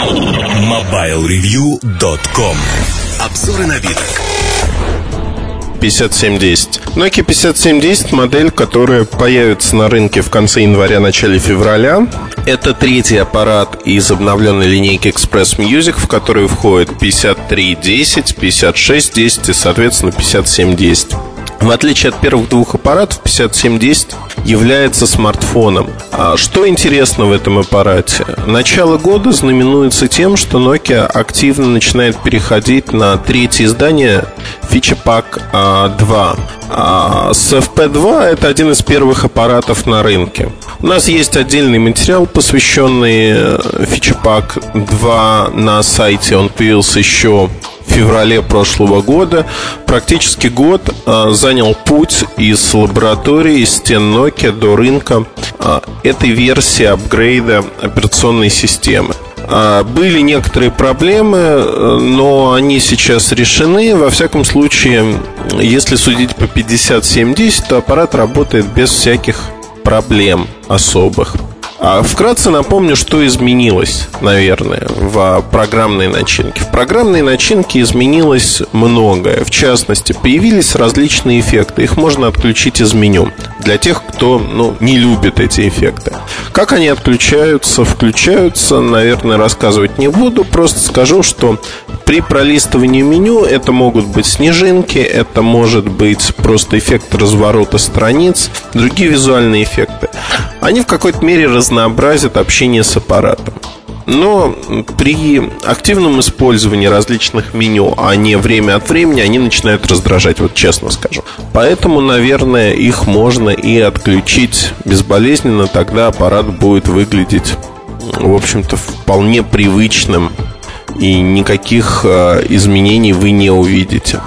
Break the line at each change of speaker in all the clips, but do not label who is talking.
MobileReview.com Обзоры новинок
5710. Nokia 5710 модель, которая появится на рынке в конце января-начале февраля. Это третий аппарат из обновленной линейки Express Music, в которую входит 5310, 5610 и, соответственно, 5710. В отличие от первых двух аппаратов, 5710 является смартфоном. А что интересно в этом аппарате? Начало года знаменуется тем, что Nokia активно начинает переходить на третье издание Feature Pack 2. А с FP2 это один из первых аппаратов на рынке. У нас есть отдельный материал, посвященный Feature Pack 2 на сайте. Он появился еще феврале прошлого года. Практически год а, занял путь из лаборатории, из стен Nokia до рынка а, этой версии апгрейда операционной системы. А, были некоторые проблемы, но они сейчас решены. Во всяком случае, если судить по 5070, то аппарат работает без всяких проблем особых. А вкратце напомню, что изменилось, наверное, в программной начинке. В программной начинке изменилось многое. В частности, появились различные эффекты. Их можно отключить из меню. Для тех, кто ну, не любит эти эффекты. Как они отключаются, включаются, наверное, рассказывать не буду. Просто скажу, что при пролистывании меню это могут быть снежинки, это может быть просто эффект разворота страниц, другие визуальные эффекты. Они в какой-то мере разнообразят общение с аппаратом. Но при активном использовании различных меню, а не время от времени, они начинают раздражать, вот честно скажу. Поэтому, наверное, их можно и отключить безболезненно, тогда аппарат будет выглядеть, в общем-то, вполне привычным и никаких э, изменений вы не увидите.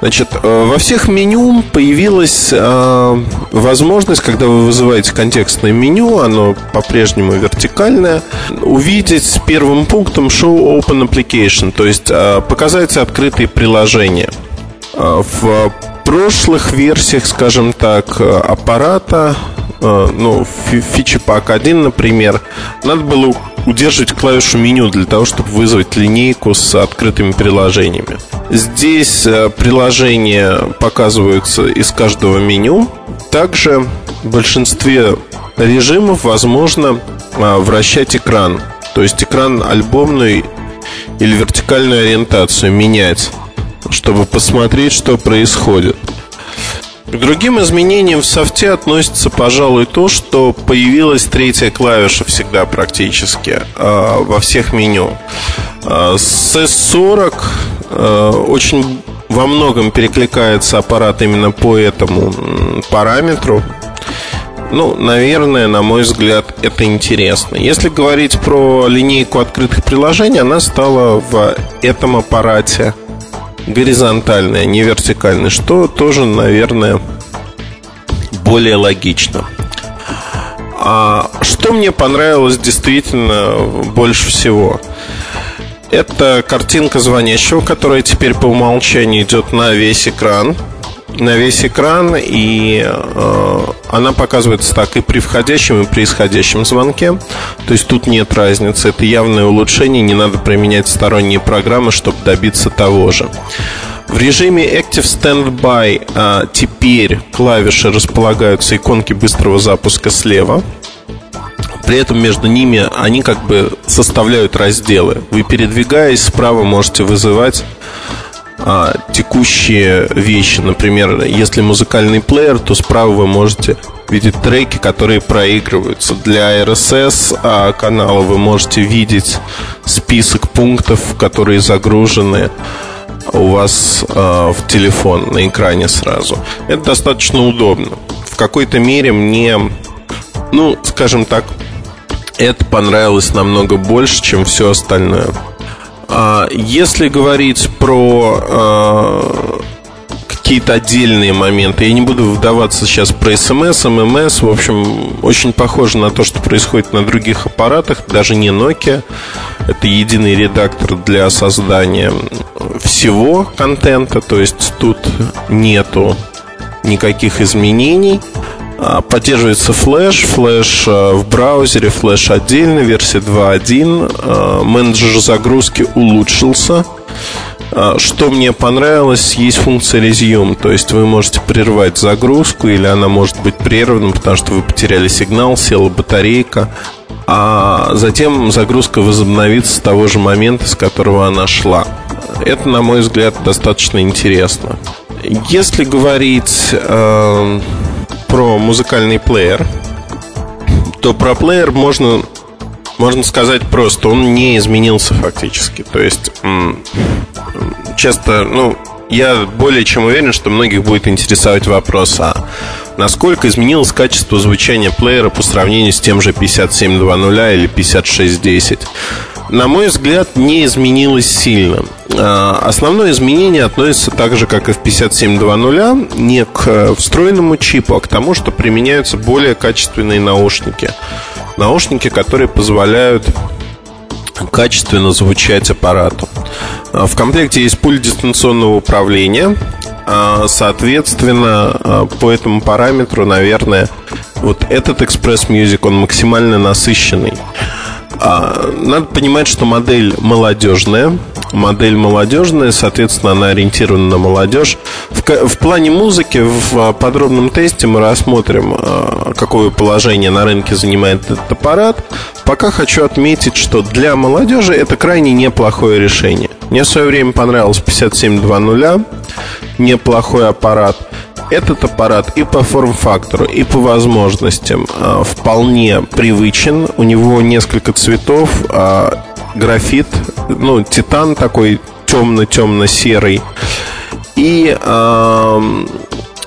Значит, э, во всех меню появилась э, возможность, когда вы вызываете контекстное меню, оно по-прежнему вертикальное, увидеть первым пунктом Show Open Application, то есть показать открытые приложения. В прошлых версиях, скажем так, аппарата ну, фичи-пак 1, например, надо было удерживать клавишу меню для того, чтобы вызвать линейку с открытыми приложениями. Здесь э, приложения показываются из каждого меню. Также в большинстве режимов возможно э, вращать экран. То есть экран альбомную или вертикальную ориентацию менять, чтобы посмотреть, что происходит. К другим изменениям в софте относится, пожалуй, то, что появилась третья клавиша всегда практически э, во всех меню. Э, с S40 э, очень во многом перекликается аппарат именно по этому параметру. Ну, наверное, на мой взгляд, это интересно. Если говорить про линейку открытых приложений, она стала в этом аппарате горизонтальное, не вертикальное, что тоже, наверное, более логично. А что мне понравилось действительно больше всего? Это картинка звонящего, которая теперь по умолчанию идет на весь экран на весь экран, и э, она показывается так и при входящем, и при исходящем звонке. То есть тут нет разницы. Это явное улучшение, не надо применять сторонние программы, чтобы добиться того же. В режиме Active Standby э, теперь клавиши располагаются иконки быстрого запуска слева. При этом между ними они как бы составляют разделы. Вы передвигаясь справа можете вызывать а, текущие вещи. Например, если музыкальный плеер, то справа вы можете видеть треки, которые проигрываются. Для RSS а, канала вы можете видеть список пунктов, которые загружены у вас а, в телефон на экране сразу. Это достаточно удобно. В какой-то мере мне, ну, скажем так, это понравилось намного больше, чем все остальное. А, если говорить про а, какие-то отдельные моменты. Я не буду вдаваться сейчас про смс, ММС. В общем, очень похоже на то, что происходит на других аппаратах, даже не Nokia. Это единый редактор для создания всего контента, то есть тут нету никаких изменений. А, поддерживается флеш, флеш а, в браузере, флеш отдельно, версия 2.1. А, менеджер загрузки улучшился. Что мне понравилось, есть функция resume, то есть вы можете прервать загрузку или она может быть прервана, потому что вы потеряли сигнал, села батарейка, а затем загрузка возобновится с того же момента, с которого она шла. Это, на мой взгляд, достаточно интересно. Если говорить э, про музыкальный плеер, то про плеер можно, можно сказать просто, он не изменился фактически. То есть часто, ну, я более чем уверен, что многих будет интересовать вопрос, а насколько изменилось качество звучания плеера по сравнению с тем же 5720 или 5610. На мой взгляд, не изменилось сильно. А, основное изменение относится так же, как и в 5720, не к э, встроенному чипу, а к тому, что применяются более качественные наушники. Наушники, которые позволяют качественно звучать аппарату. А, в комплекте есть пульт дистанционного управления. Соответственно, по этому параметру, наверное, вот этот Express Music, он максимально насыщенный. Надо понимать, что модель молодежная, модель молодежная, соответственно, она ориентирована на молодежь. В, в плане музыки в а, подробном тесте мы рассмотрим, а, какое положение на рынке занимает этот аппарат. Пока хочу отметить, что для молодежи это крайне неплохое решение. Мне в свое время понравился 5720, неплохой аппарат. Этот аппарат и по форм-фактору, и по возможностям э, вполне привычен. У него несколько цветов, графит, ну, титан такой темно-темно-серый. И э,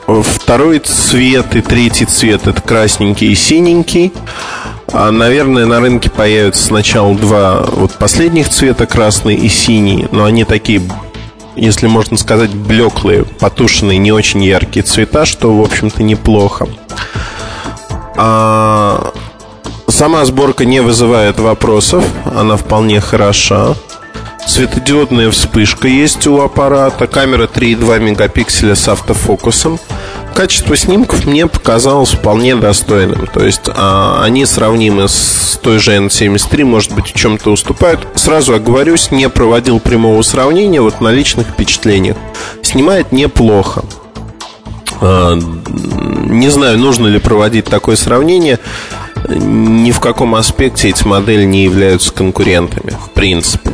второй цвет и третий цвет это красненький и синенький. А, наверное, на рынке появятся сначала два вот последних цвета, красный и синий, но они такие, если можно сказать, блеклые, потушенные, не очень яркие цвета, что, в общем-то, неплохо. А Сама сборка не вызывает вопросов, она вполне хороша. Светодиодная вспышка есть у аппарата, камера 3,2 мегапикселя с автофокусом. Качество снимков мне показалось вполне достойным. То есть а, они сравнимы с той же N73, может быть, в чем-то уступают. Сразу оговорюсь, не проводил прямого сравнения вот на личных впечатлениях. Снимает неплохо. А, не знаю, нужно ли проводить такое сравнение ни в каком аспекте эти модели не являются конкурентами, в принципе.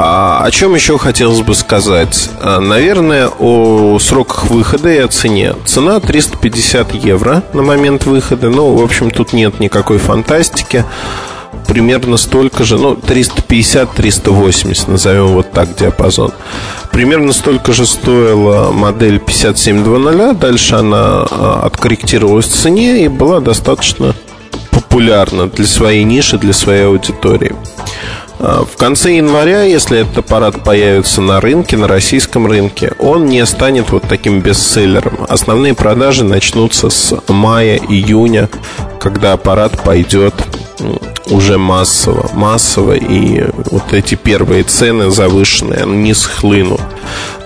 А о чем еще хотелось бы сказать? А, наверное, о сроках выхода и о цене. Цена 350 евро на момент выхода. Ну, в общем, тут нет никакой фантастики. Примерно столько же, ну, 350-380, назовем вот так диапазон. Примерно столько же стоила модель 5700. Дальше она а, откорректировалась в цене и была достаточно популярна для своей ниши, для своей аудитории. А, в конце января, если этот аппарат появится на рынке, на российском рынке, он не станет вот таким бестселлером. Основные продажи начнутся с мая-июня, когда аппарат пойдет уже массово, массово, и вот эти первые цены завышенные, они схлынут.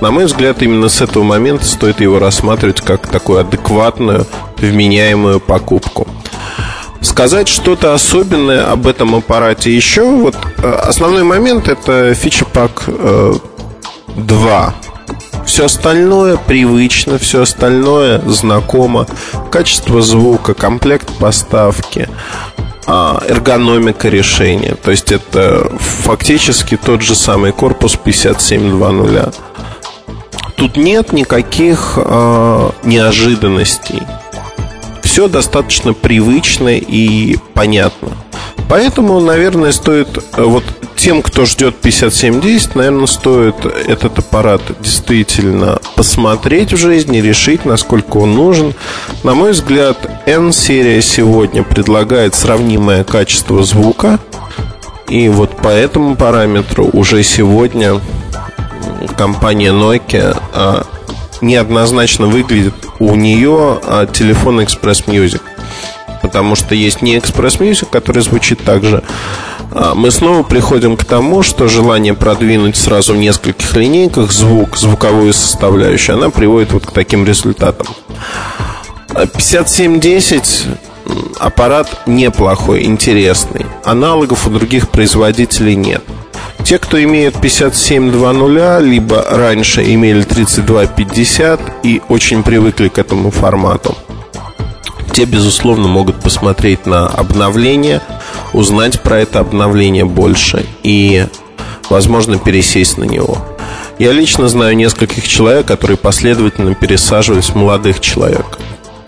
На мой взгляд, именно с этого момента стоит его рассматривать как такую адекватную, вменяемую покупку. Сказать что-то особенное об этом аппарате еще, вот э, основной момент это фича пак 2. Все остальное привычно, все остальное знакомо. Качество звука, комплект поставки, эргономика решения. То есть это фактически тот же самый корпус 5720. Тут нет никаких э, неожиданностей. Все достаточно привычно и понятно. Поэтому, наверное, стоит э, вот тем, кто ждет 5710, наверное, стоит этот аппарат действительно посмотреть в жизни, решить, насколько он нужен. На мой взгляд, N-серия сегодня предлагает сравнимое качество звука. И вот по этому параметру уже сегодня компания Nokia а, неоднозначно выглядит у нее а, телефон Express Music. Потому что есть не Express Music, который звучит так же, а, мы снова приходим к тому, что желание продвинуть сразу в нескольких линейках звук, звуковую составляющую, она приводит вот к таким результатам. 5710 аппарат неплохой, интересный. Аналогов у других производителей нет. Те, кто имеют 5720, либо раньше имели 3250 и очень привыкли к этому формату, те, безусловно, могут посмотреть на обновление, узнать про это обновление больше и, возможно, пересесть на него. Я лично знаю нескольких человек, которые последовательно пересаживались молодых человек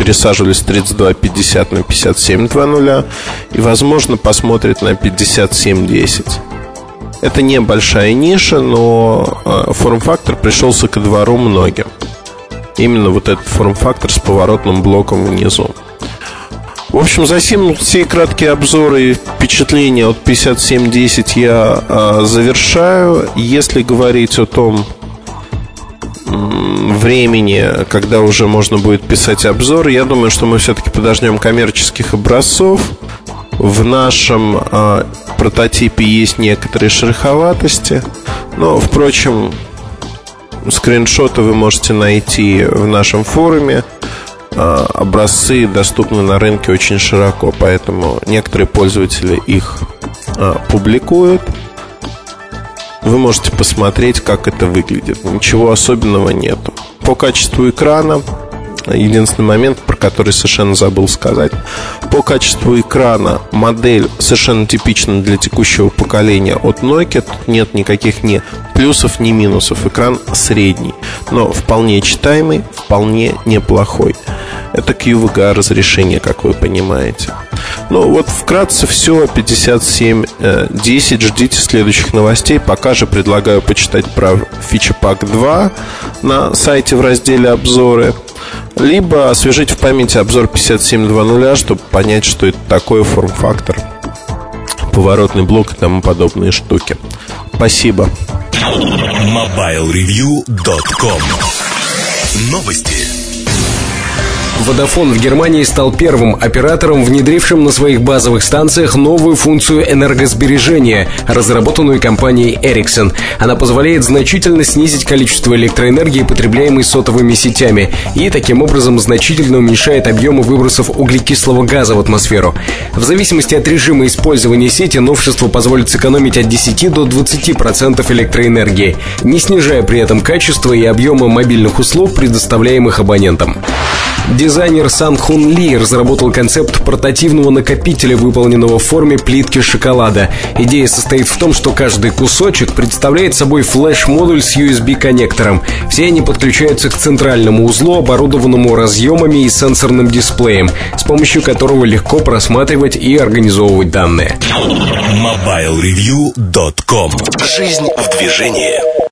пересаживались с 3250 на 5720 и, возможно, посмотрят на 5710. Это небольшая ниша, но э, форм-фактор пришелся ко двору многим. Именно вот этот форм-фактор с поворотным блоком внизу. В общем, за всем все краткие обзоры и впечатления от 5710 я э, завершаю. Если говорить о том, времени, когда уже можно будет писать обзор, я думаю, что мы все-таки подождем коммерческих образцов. В нашем э, прототипе есть некоторые шероховатости, но, впрочем, скриншоты вы можете найти в нашем форуме. Э, образцы доступны на рынке очень широко, поэтому некоторые пользователи их э, публикуют. Вы можете посмотреть, как это выглядит. Ничего особенного нету. По качеству экрана Единственный момент, про который совершенно забыл сказать. По качеству экрана модель совершенно типична для текущего поколения от Nokia. Нет никаких ни плюсов, ни минусов. Экран средний, но вполне читаемый, вполне неплохой. Это QVGA разрешение, как вы понимаете. Ну вот вкратце все 5710. Ждите следующих новостей. Пока же предлагаю почитать про фича-пак 2 на сайте в разделе обзоры либо освежить в памяти обзор 5720, чтобы понять, что это такое форм-фактор, поворотный блок и тому подобные штуки. Спасибо.
MobileReview.com Новости.
Vodafone в Германии стал первым оператором, внедрившим на своих базовых станциях новую функцию энергосбережения, разработанную компанией Ericsson. Она позволяет значительно снизить количество электроэнергии, потребляемой сотовыми сетями, и таким образом значительно уменьшает объемы выбросов углекислого газа в атмосферу. В зависимости от режима использования сети новшество позволит сэкономить от 10 до 20% электроэнергии, не снижая при этом качество и объемы мобильных услуг, предоставляемых абонентам. Дизайнер Сан Хун Ли разработал концепт портативного накопителя, выполненного в форме плитки шоколада. Идея состоит в том, что каждый кусочек представляет собой флеш-модуль с USB-коннектором. Все они подключаются к центральному узлу, оборудованному разъемами и сенсорным дисплеем, с помощью которого легко просматривать и организовывать данные.
MobileReview.com Жизнь в движении.